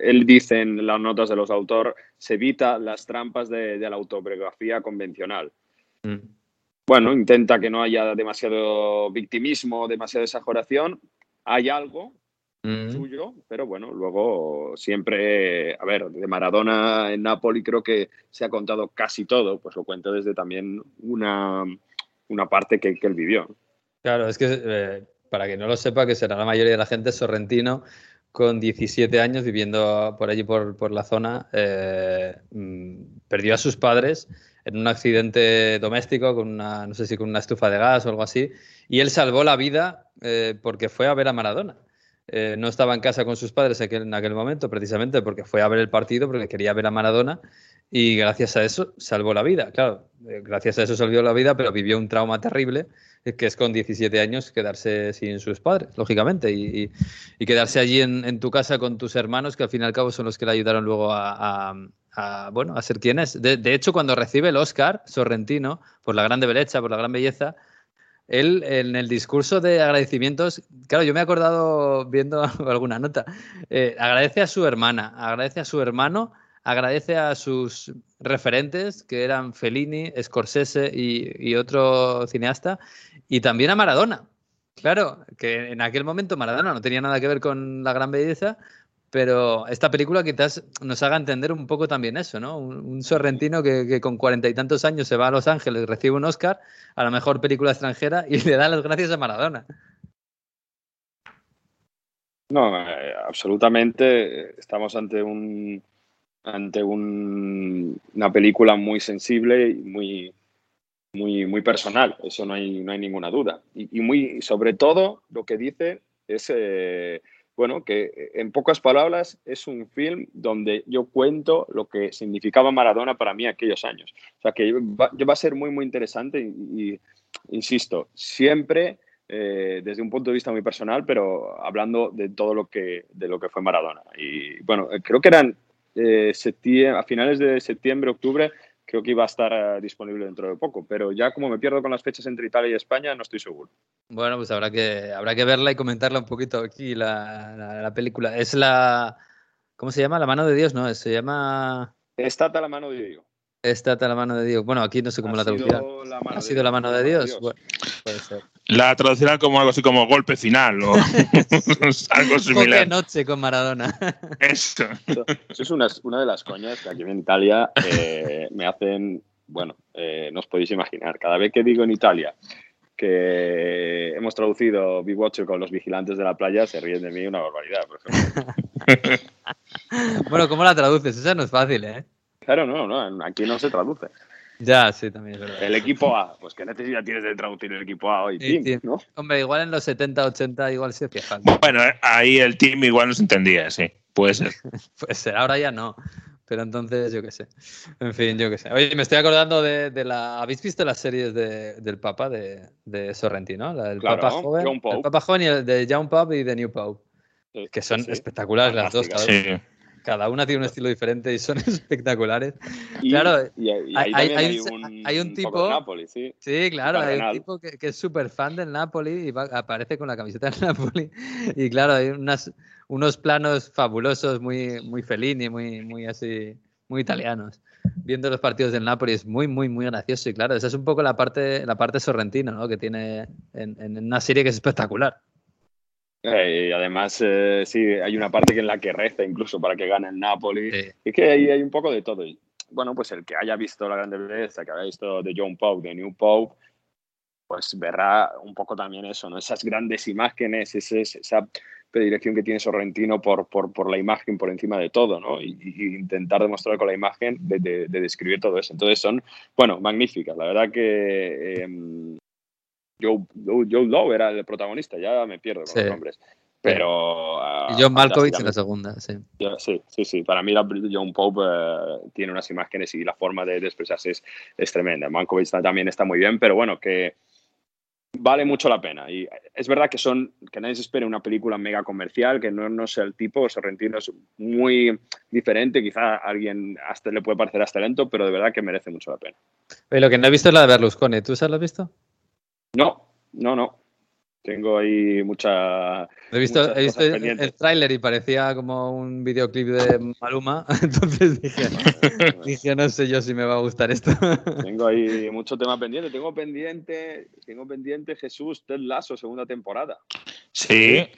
él dice en las notas de los autores, se evita las trampas de, de la autobiografía convencional. Mm. Bueno, intenta que no haya demasiado victimismo, demasiada exageración. Hay algo Mm. suyo, pero bueno, luego siempre, a ver, de Maradona en Napoli creo que se ha contado casi todo, pues lo cuento desde también una, una parte que, que él vivió. Claro, es que eh, para que no lo sepa, que será la mayoría de la gente, Sorrentino, con 17 años viviendo por allí, por, por la zona, eh, mm, perdió a sus padres en un accidente doméstico, con una, no sé si con una estufa de gas o algo así, y él salvó la vida eh, porque fue a ver a Maradona. Eh, no estaba en casa con sus padres en aquel momento, precisamente porque fue a ver el partido, porque quería ver a Maradona, y gracias a eso salvó la vida. Claro, eh, gracias a eso salvó la vida, pero vivió un trauma terrible eh, que es con 17 años quedarse sin sus padres, lógicamente, y, quedarse allí en, tu casa con tus hermanos, que al fin y al cabo son los que le ayudaron luego a, a- bueno, a ser quien es. De, hecho, cuando recibe el Oscar, Sorrentino, por la grande belleza, por la gran belleza, él en el discurso de agradecimientos, claro, yo me he acordado viendo alguna nota, eh, agradece a su hermana, agradece a su hermano, agradece a sus referentes, que eran Fellini, Scorsese y, y otro cineasta, y también a Maradona. Claro, que en aquel momento Maradona no tenía nada que ver con la gran belleza, pero esta película quizás nos haga entender un poco también eso, ¿no? Un, sorrentino que, con cuarenta y tantos años se va a Los Ángeles, recibe un Oscar a la mejor película extranjera y le da las gracias a Maradona. No, eh, absolutamente. Estamos ante un ante una película muy sensible y muy, muy, muy personal. Eso no hay, no hay ninguna duda. Y, muy, sobre todo, lo que dice es eh, bueno, que eh, en pocas palabras es un film donde yo cuento lo que significaba Maradona para mí aquellos años. O sea, que va, a ser muy, muy interesante y, insisto, siempre eh, desde un punto de vista muy personal, pero hablando de todo lo que, de lo que fue Maradona. Y bueno, creo que eran eh, a finales de septiembre, octubre, creo que iba a estar eh, disponible dentro de poco, pero ya como me pierdo con las fechas entre Italia y España, no estoy seguro. Bueno, pues habrá que, habrá que verla y comentarla un poquito aquí, la, la, película. Es la... ¿Cómo se llama? La mano de Dios, ¿no? Se llama... Estata la mano de Dios. Estata la mano de Dios. Bueno, aquí no sé cómo la traducirán. ¿Ha sido la mano de Dios? Bueno, puede ser. La traducirán como algo así como golpe final o algo similar. Qué noche con Maradona. Eso. Eso es una, una, de las coñas que aquí en Italia eh, me hacen, bueno, eh, no os podéis imaginar. Cada vez que digo en Italia que hemos traducido Watcher con los vigilantes de la playa, se ríen de mí una barbaridad, por bueno, ¿cómo la traduces? Esa no es fácil, ¿eh? Claro, no, no, aquí no se traduce. Ya, sí, también es verdad. El equipo A, pues qué necesidad tienes de traducir el equipo A hoy, team, ¿no? Hombre, igual en los 70, 80 igual se hacía Bueno, eh, ahí el team igual no se entendía, sí, puede ser. puede ser, ahora ya no. Pero entonces, yo qué sé. En fin, yo qué sé. Oye, me estoy acordando de, la. ¿Habéis visto las series de, del Papa de, de Sorrentino? La del Papa joven. El Papa joven y el de John Pope y de New Pope. que son espectaculares las dos. Cada, una tiene un estilo diferente y son espectaculares. claro, hay, un, tipo. Napoli, sí. sí, claro, hay un tipo que, que es súper fan del Napoli y aparece con la camiseta del Napoli. Y claro, hay unas unos planos fabulosos, muy, muy Fellini, muy, muy así, muy italianos. Viendo los partidos del Napoli es muy, muy, muy gracioso. Y claro, esa es un poco la parte, la parte sorrentina, ¿no? Que tiene en, una serie que es espectacular. Eh, y además, eh, sí, hay una parte en la que reza incluso para que gane el Napoli. Y que ahí hay un poco de todo. bueno, pues el que haya visto La Grande Belleza, que haya visto de John Pope, de New Pope, pues verá un poco también eso, ¿no? Esas grandes imágenes, ese, esa predilección que tiene Sorrentino por, por, por, la imagen por encima de todo, ¿no? Y, intentar demostrar con la imagen de, describir todo eso. Entonces son, bueno, magníficas. La verdad que eh, Joe, Joe, Lowe era el protagonista, ya me pierdo con los nombres. Pero. y John Malkovich en la segunda, sí. sí, sí, sí. Para mí, la, John Pope eh, tiene unas imágenes y la forma de, expresarse es, es tremenda. Malkovich también está muy bien, pero bueno, que vale mucho la pena. Y es verdad que son que nadie se espere una película mega comercial, que no, no sea el tipo, Sorrentino es muy diferente, quizá a alguien hasta le puede parecer hasta lento, pero de verdad que merece mucho la pena. lo que no he visto es la de Berlusconi, ¿tú se la has visto? No, no, no. Tengo ahí mucha. He visto, he visto el, tráiler y parecía como un videoclip de Maluma. Entonces dije, dije, no sé yo si me va a gustar esto. Tengo ahí mucho tema pendiente. Tengo pendiente, tengo pendiente Jesús Ted Lasso, segunda temporada. Sí,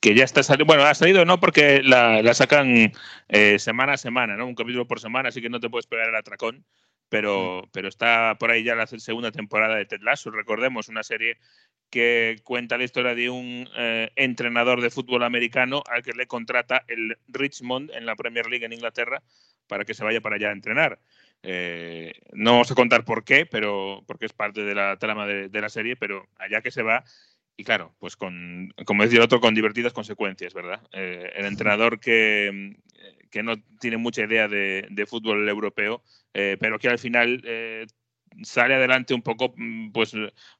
que ya está saliendo. Bueno, ha salido no porque la, sacan eh, semana a semana, ¿no? Un capítulo por semana, así que no te puedes pegar el atracón pero, pero está por ahí ya la segunda temporada de Ted Lasso. Recordemos, una serie que cuenta la historia de un eh, entrenador de fútbol americano al que le contrata el Richmond en la Premier League en Inglaterra para que se vaya para allá a entrenar. Eh, no vamos a contar por qué, pero porque es parte de la trama de, la serie, pero allá que se va y claro, pues con, como decía el otro, con divertidas consecuencias, ¿verdad? Eh, el entrenador que, que, no tiene mucha idea de, fútbol europeo, pero que al final sale adelante un poco, mm, pues,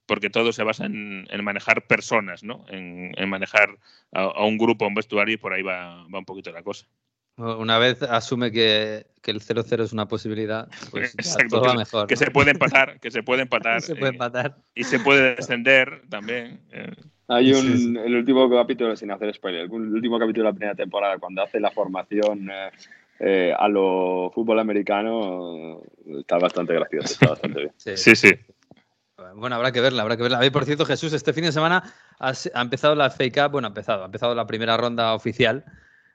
porque todo se basa en, manejar personas, ¿no? En, manejar a, un grupo, a un vestuario y por ahí va un poquito la cosa. Una vez asume que, que el 0-0 es una posibilidad, pues Exacto, todo que, va se- mejor. que ¿no? se puede empatar, que se puede empatar. Se puede eh, empatar. y se puede descender también. eh. Hay un, Sí, sí. el último capítulo, sin hacer spoiler, el último capítulo de la primera temporada, cuando hace la formación eh, eh, a lo fútbol americano, eh, está bastante gracioso, está bastante bien. Sí. Sí, sí. Bueno, habrá que verla, habrá que verla. A ver, por cierto, Jesús, este fin de semana ha, se- ha empezado la FA Cup, bueno, ha empezado, ha empezado la primera ronda oficial.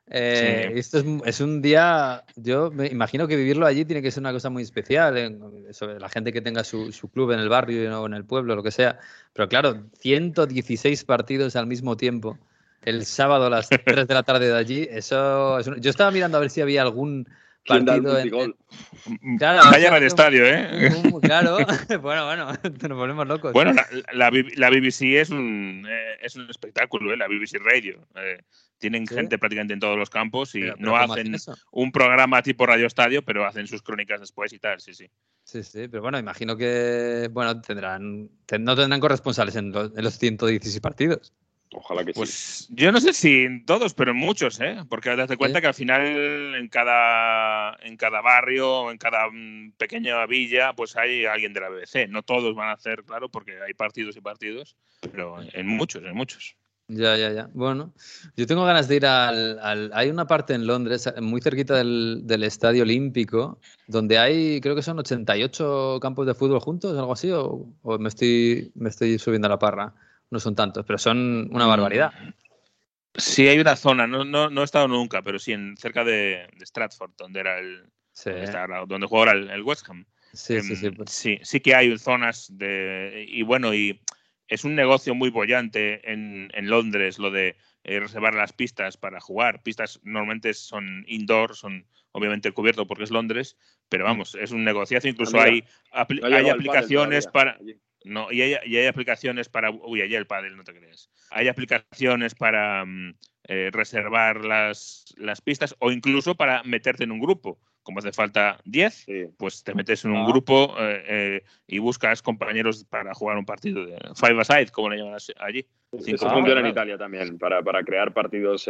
Eh, Sí. Esto es, es un día, yo me imagino que vivirlo allí tiene que ser una cosa muy especial, sobre la gente que tenga su, su club en el barrio o en el pueblo, lo que sea. Pero claro, 116 partidos al mismo tiempo, el sábado a las 3 de la tarde de allí, eso es un- Yo estaba mirando a ver si había algún ¿Quién da el partido en- multigol? Claro, Vayan o al estadio, ¿eh? un- Claro, bueno, bueno, nos volvemos locos. Bueno, la, la B- la BBC es un, eh, es un espectáculo, ¿eh? la BBC Radio. Eh, tienen ¿Sí? gente prácticamente en todos los campos y Pero- pero no ¿cómo hacen un programa tipo Radio Estadio, pero hacen sus crónicas después y tal, sí, sí. Sí, sí, pero bueno, imagino que bueno tendrán ten- no tendrán corresponsales en, los- en los 116 partidos. Ojalá que sí. Pues yo no sé si en todos, pero en muchos, ¿eh? Porque date cuenta que al final en cada, en cada barrio o en cada mm, pequeña villa pues hay alguien de la BBC. No todos van a hacer, claro, porque hay partidos y partidos, pero en muchos, en muchos. Ya, ya, ya. Bueno, yo tengo ganas de ir al, al- Hay una parte en Londres, muy cerquita del, del Estadio Olímpico, donde hay, creo que son 88 campos de fútbol juntos, algo así, o, o me, estoy, me estoy subiendo a la parra. No son tantos, pero son una barbaridad. Sí, hay una zona, no, no, no he estado nunca, pero sí, en, cerca de, de Stratford, donde era el, Sí, donde, está ahora- donde juega ahora el, el West Ham. sí, sí. sí, Em, pues- sí, sí que hay zonas de. Y bueno, y es un negocio muy bollante en, en Londres lo de eh, reservar las pistas para jugar. Pistas normalmente son indoor, son obviamente cubierto porque es Londres, pero vamos, es un negociazo. Incluso Ah, hay, No ha hay aplicaciones para. allí. No, y hay, y hay aplicaciones para. Uy, allá el pádel, no te creas. Hay aplicaciones para mm, eh, reservar las, las pistas o incluso para meterte en un grupo. Como hace falta 10, Sí. pues te metes en un Ah. grupo eh, eh, y buscas compañeros para jugar un partido de five a side, como le llaman allí. Eso funciona en. Italia también, para, para crear partidos.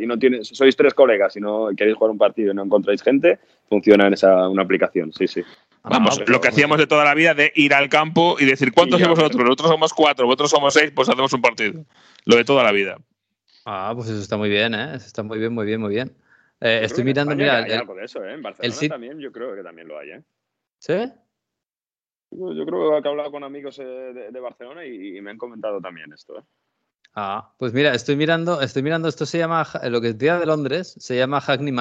y no tienes, sois tres colegas y no queréis jugar un partido y no encontráis gente, funciona en esa una aplicación, sí, sí. Vamos, Ah, lo que hacíamos de toda la vida de ir al campo y decir, ¿cuántos somos pero- nosotros? Nosotros somos cuatro, vosotros somos seis, pues hacemos un partido. Lo de toda la vida. Ah, pues eso está muy bien, ¿eh? Eso está muy bien, muy bien, muy bien. Eh, estoy mirando, mira, hay el- algo de eso, ¿eh? En Barcelona también yo creo que también lo hay, ¿eh? ¿sí? Yo, yo creo que he hablado con amigos eh, de, de Barcelona y, y me han comentado también esto, ¿eh? Ah, pues mira, estoy mirando, estoy mirando, esto se llama, lo que decía de Londres, se llama Hackney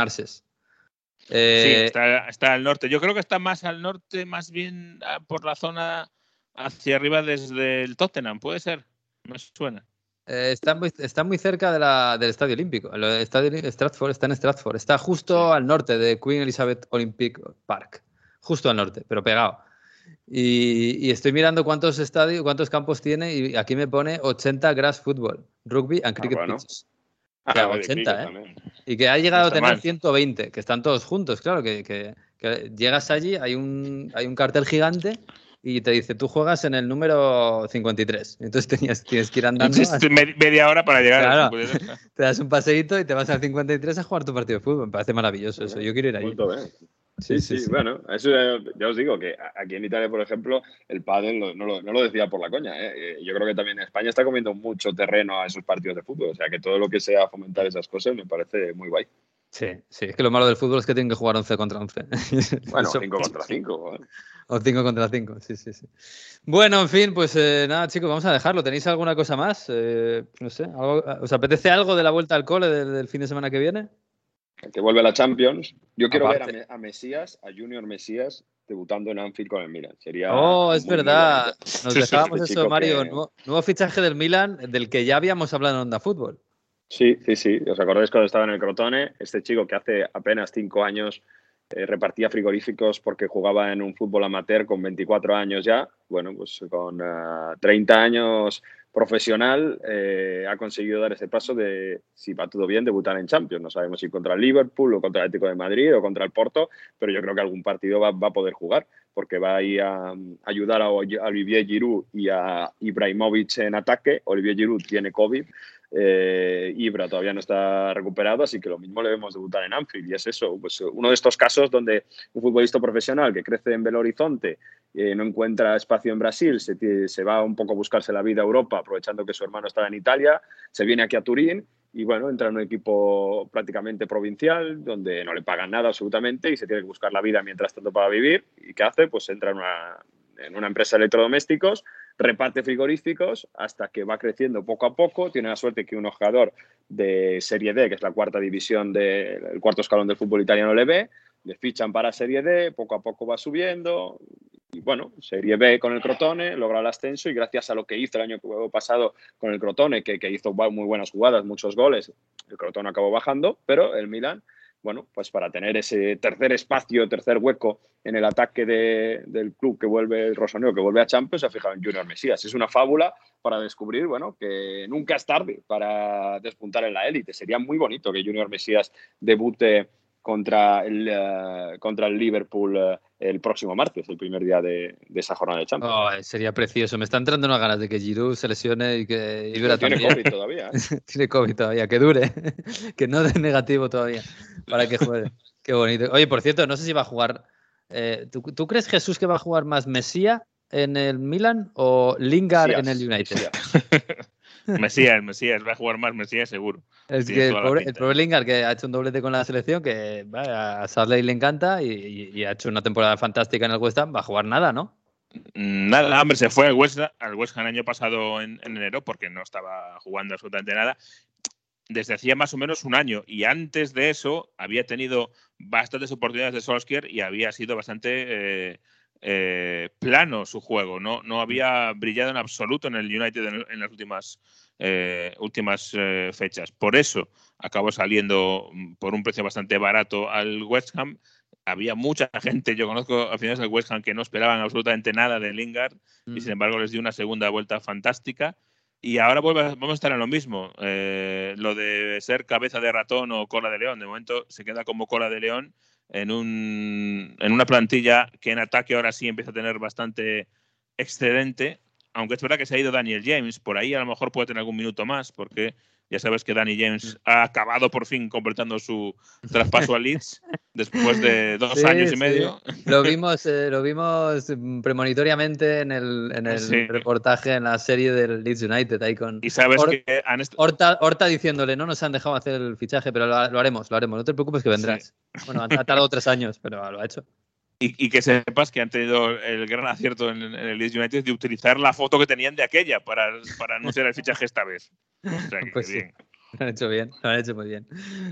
Sí, Eh, está, está al norte. Yo creo que está más al norte, más bien ah, por la zona hacia arriba desde el Tottenham, puede ser. Me suena. eh, está, muy, está muy cerca de la, del Estadio Olímpico. El Estadio Olí- Stratford está en Stratford. Está justo al norte de Queen Elizabeth Olympic Park. Justo al norte, pero pegado. Y, y estoy mirando cuántos estadios, cuántos campos tiene y aquí me pone 80 grass football, rugby and cricket bueno. pitches. Ah, de 80, cricket ¿eh? también. Y que ha llegado a tener mal. 120, que están todos juntos, claro, que, que- que llegas allí, hay un, hay un cartel gigante y te dice, tú juegas en el número 53. Entonces tenías, tienes que ir andando, Entonces, me- media hora para llegar. Claro. Te das un paseíto y te vas al 53 a jugar tu partido de fútbol. Me parece maravilloso eso. Yo quiero ir ahí. Punto. Sí, Sí, sí, bueno, eso ya, os digo que aquí en Italia, por ejemplo, el pádel no, lo, no lo decía por la coña. ¿eh? Eh, Yo creo que también España está comiendo mucho terreno a esos partidos de fútbol. O sea, que todo lo que sea fomentar esas cosas me parece muy guay. Sí, sí, es que lo malo del fútbol es que tienen que jugar 11 contra 11. Bueno, Eso- 5 contra 5. O 5 contra 5, sí, sí, sí. Bueno, en fin, pues eh, nada, chicos, vamos a dejarlo. ¿Tenéis alguna cosa más? Eh, no sé, ¿algo- ¿os apetece algo de la vuelta al cole del, del fin de semana que viene? Que vuelve la Champions. Yo quiero Aparte. ver a, Me- a Mesías, a Junior Mesías, debutando en Anfield con el Milan. Sería Oh, es verdad. Nos dejábamos este eso, Mario. que- Nuevo, nuevo fichaje del Milan, del que ya habíamos hablado en Onda Fútbol. Sí, sí, sí. ¿Os acordáis cuando estaba en el Crotone? Este chico que hace apenas cinco años eh, repartía frigoríficos porque jugaba en un fútbol amateur con 24 años ya. Bueno, pues con ah, 30 años profesional eh, ha conseguido dar ese paso de, si va todo bien, debutar en Champions. No sabemos si contra el Liverpool o contra el Atlético de Madrid o contra el Porto, pero yo creo que algún partido va, va a poder jugar porque va a ir a, ayudar a, a Olivier Giroud y a Ibrahimovic en ataque. Olivier Giroud tiene COVID Eh, Ibra todavía no está recuperado, así que lo mismo le vemos debutar en Anfield. Y es eso, pues uno de estos casos donde un futbolista profesional que crece en Belo Horizonte, eh, no encuentra espacio en Brasil, se, va un poco a buscarse la vida a Europa, aprovechando que su hermano está en Italia, se viene aquí a Turín y bueno, entra en un equipo prácticamente provincial, donde no le pagan nada absolutamente y se tiene que buscar la vida mientras tanto para vivir. ¿Y qué hace? Pues entra en una, en una empresa de electrodomésticos, reparte frigoríficos hasta que va creciendo poco a poco. Tiene la suerte que un jugador de Serie D, que es la cuarta división del cuarto escalón del fútbol italiano, le ve, le fichan para Serie D, poco a poco va subiendo. Y bueno, Serie B con el Crotone, logra el ascenso y gracias a lo que hizo el año pasado con el Crotone, que, que hizo muy buenas jugadas, muchos goles, el Crotone acabó bajando, pero el Milan bueno, pues para tener ese tercer espacio, tercer hueco en el ataque del club que vuelve el Rosaneo, que vuelve a Champions, se ha fijado en Junior Mesías. Es una fábula para descubrir, bueno, que nunca es tarde para despuntar en la élite. Sería muy bonito que Junior Mesías debute contra el, eh, contra el Liverpool eh, el próximo martes, el primer día de, esa jornada de Champions. Oh, sería precioso. Me está entrando unas ganas de que Giroud se lesione y que Ibra Tiene COVID todavía. ¿eh? Tiene COVID todavía, que dure, que no dé negativo todavía para que juegue. Qué bonito. Oye, por cierto, no sé si va a jugar. ¿tú, crees, Jesús, que va a jugar más Mesía en el Milan o Lingard en el United? Mesías, Mesías, va a jugar más Mesías seguro. Es que el pobre, Lingard, que ha hecho un doblete con la selección, que a Sarley le encanta y, ha hecho una temporada fantástica en el West Ham, va a jugar nada, ¿no? Nada, hombre, se fue al West, al West Ham el año pasado en, enero porque no estaba jugando absolutamente nada desde hacía más o menos un año. Y antes de eso había tenido bastantes oportunidades de Solskjaer y había sido bastante eh, eh, plano su juego. No, no había brillado en absoluto en el United en, las últimas, eh, últimas eh, fechas. Por eso acabó saliendo mm, por un precio bastante barato al West Ham. Había mucha gente, yo conozco aficionados del West Ham que no esperaban absolutamente nada de Lingard y mm. sin embargo les dio una segunda vuelta fantástica. Y ahora vamos a estar en lo mismo. lo de ser cabeza de ratón o cola de león, de momento se queda como cola de león en, un, en una plantilla que en ataque ahora sí empieza a tener bastante excedente, aunque es verdad que se ha ido Daniel James, por ahí a lo mejor puede tener algún minuto más, porque ya sabes que Danny James ha acabado por fin completando su traspaso a Leeds después de dos años y medio. Lo vimos, eh, lo vimos premonitoriamente en el, en el reportaje en la serie del Leeds United ahí con y sabes que Horta, diciéndole no nos han dejado hacer el fichaje, pero lo, haremos, lo haremos. No te preocupes que vendrás. Bueno, ha tardado tres años, pero lo ha hecho. Y, que sepas que han tenido el gran acierto en, el Leeds United de utilizar la foto que tenían de aquella para, para anunciar el fichaje esta vez. pues bien. Lo han hecho bien, lo han hecho muy bien.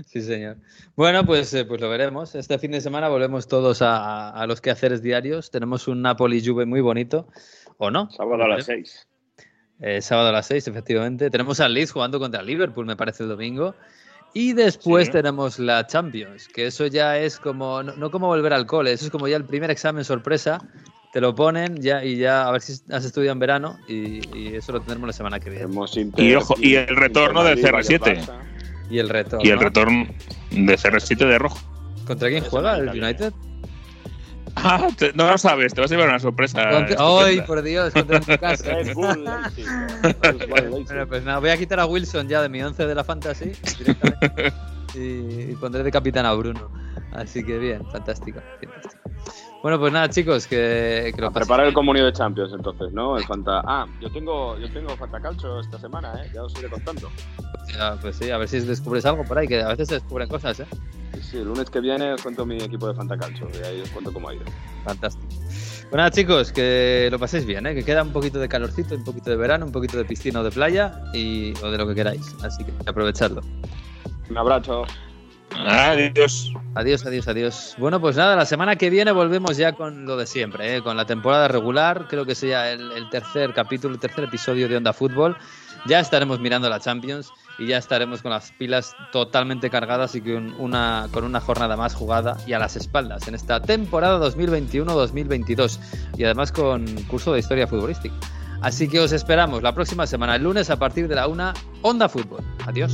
Sí, señor. Bueno, pues, eh, pues lo veremos. Este fin de semana volvemos todos a, a los quehaceres diarios. Tenemos un Napoli-Juve muy bonito, ¿o no? Sábado a las 6. Eh, sábado a las 6, efectivamente. Tenemos al Leeds jugando contra Liverpool, me parece, el domingo. Y después tenemos la Champions, que eso ya es como, no, como volver al cole, eso es como ya el primer examen sorpresa, te lo ponen ya y ya a ver si has estudiado en verano y, eso lo tendremos la semana que viene. y, ojo, y el retorno del CR7. Y el retorno. Y el retorno de CR7 de rojo. ¿Contra quién juega el United? Ah, no lo sabes, te vas a llevar una sorpresa. ¡Ay, por Dios! Contra tu casa. bueno, pues nada, voy a quitar a Wilson ya de mi 11 de la Fantasy directamente y, pondré de capitán a Bruno. Así que bien, fantástico. Bueno, pues nada, chicos, que, que lo Preparar el comunio de Champions, entonces, ¿no? El Fanta... Ah, yo tengo, yo tengo Fantacalcio esta semana, ¿eh? Ya os iré contando. Ya, pues sí, a ver si descubres algo por ahí, que a veces se descubren cosas, ¿eh? Sí, el lunes que viene os cuento mi equipo de Fantacalcio, y ahí os cuento cómo ha ido. Fantástico. Bueno, nada, chicos, que lo paséis bien, ¿eh? que queda un poquito de calorcito, un poquito de verano, un poquito de piscina o de playa y, o de lo que queráis. Así que aprovechadlo. Un abrazo. Adiós. Adiós, adiós, adiós. Bueno, pues nada, la semana que viene volvemos ya con lo de siempre, ¿eh? con la temporada regular. Creo que sea el, el tercer capítulo, el tercer episodio de Onda Fútbol. Ya estaremos mirando la Champions y ya estaremos con las pilas totalmente cargadas y con una, con una jornada más jugada y a las espaldas en esta temporada 2021-2022 y además con curso de historia futbolística. Así que os esperamos la próxima semana, el lunes a partir de la una, Onda Fútbol. Adiós.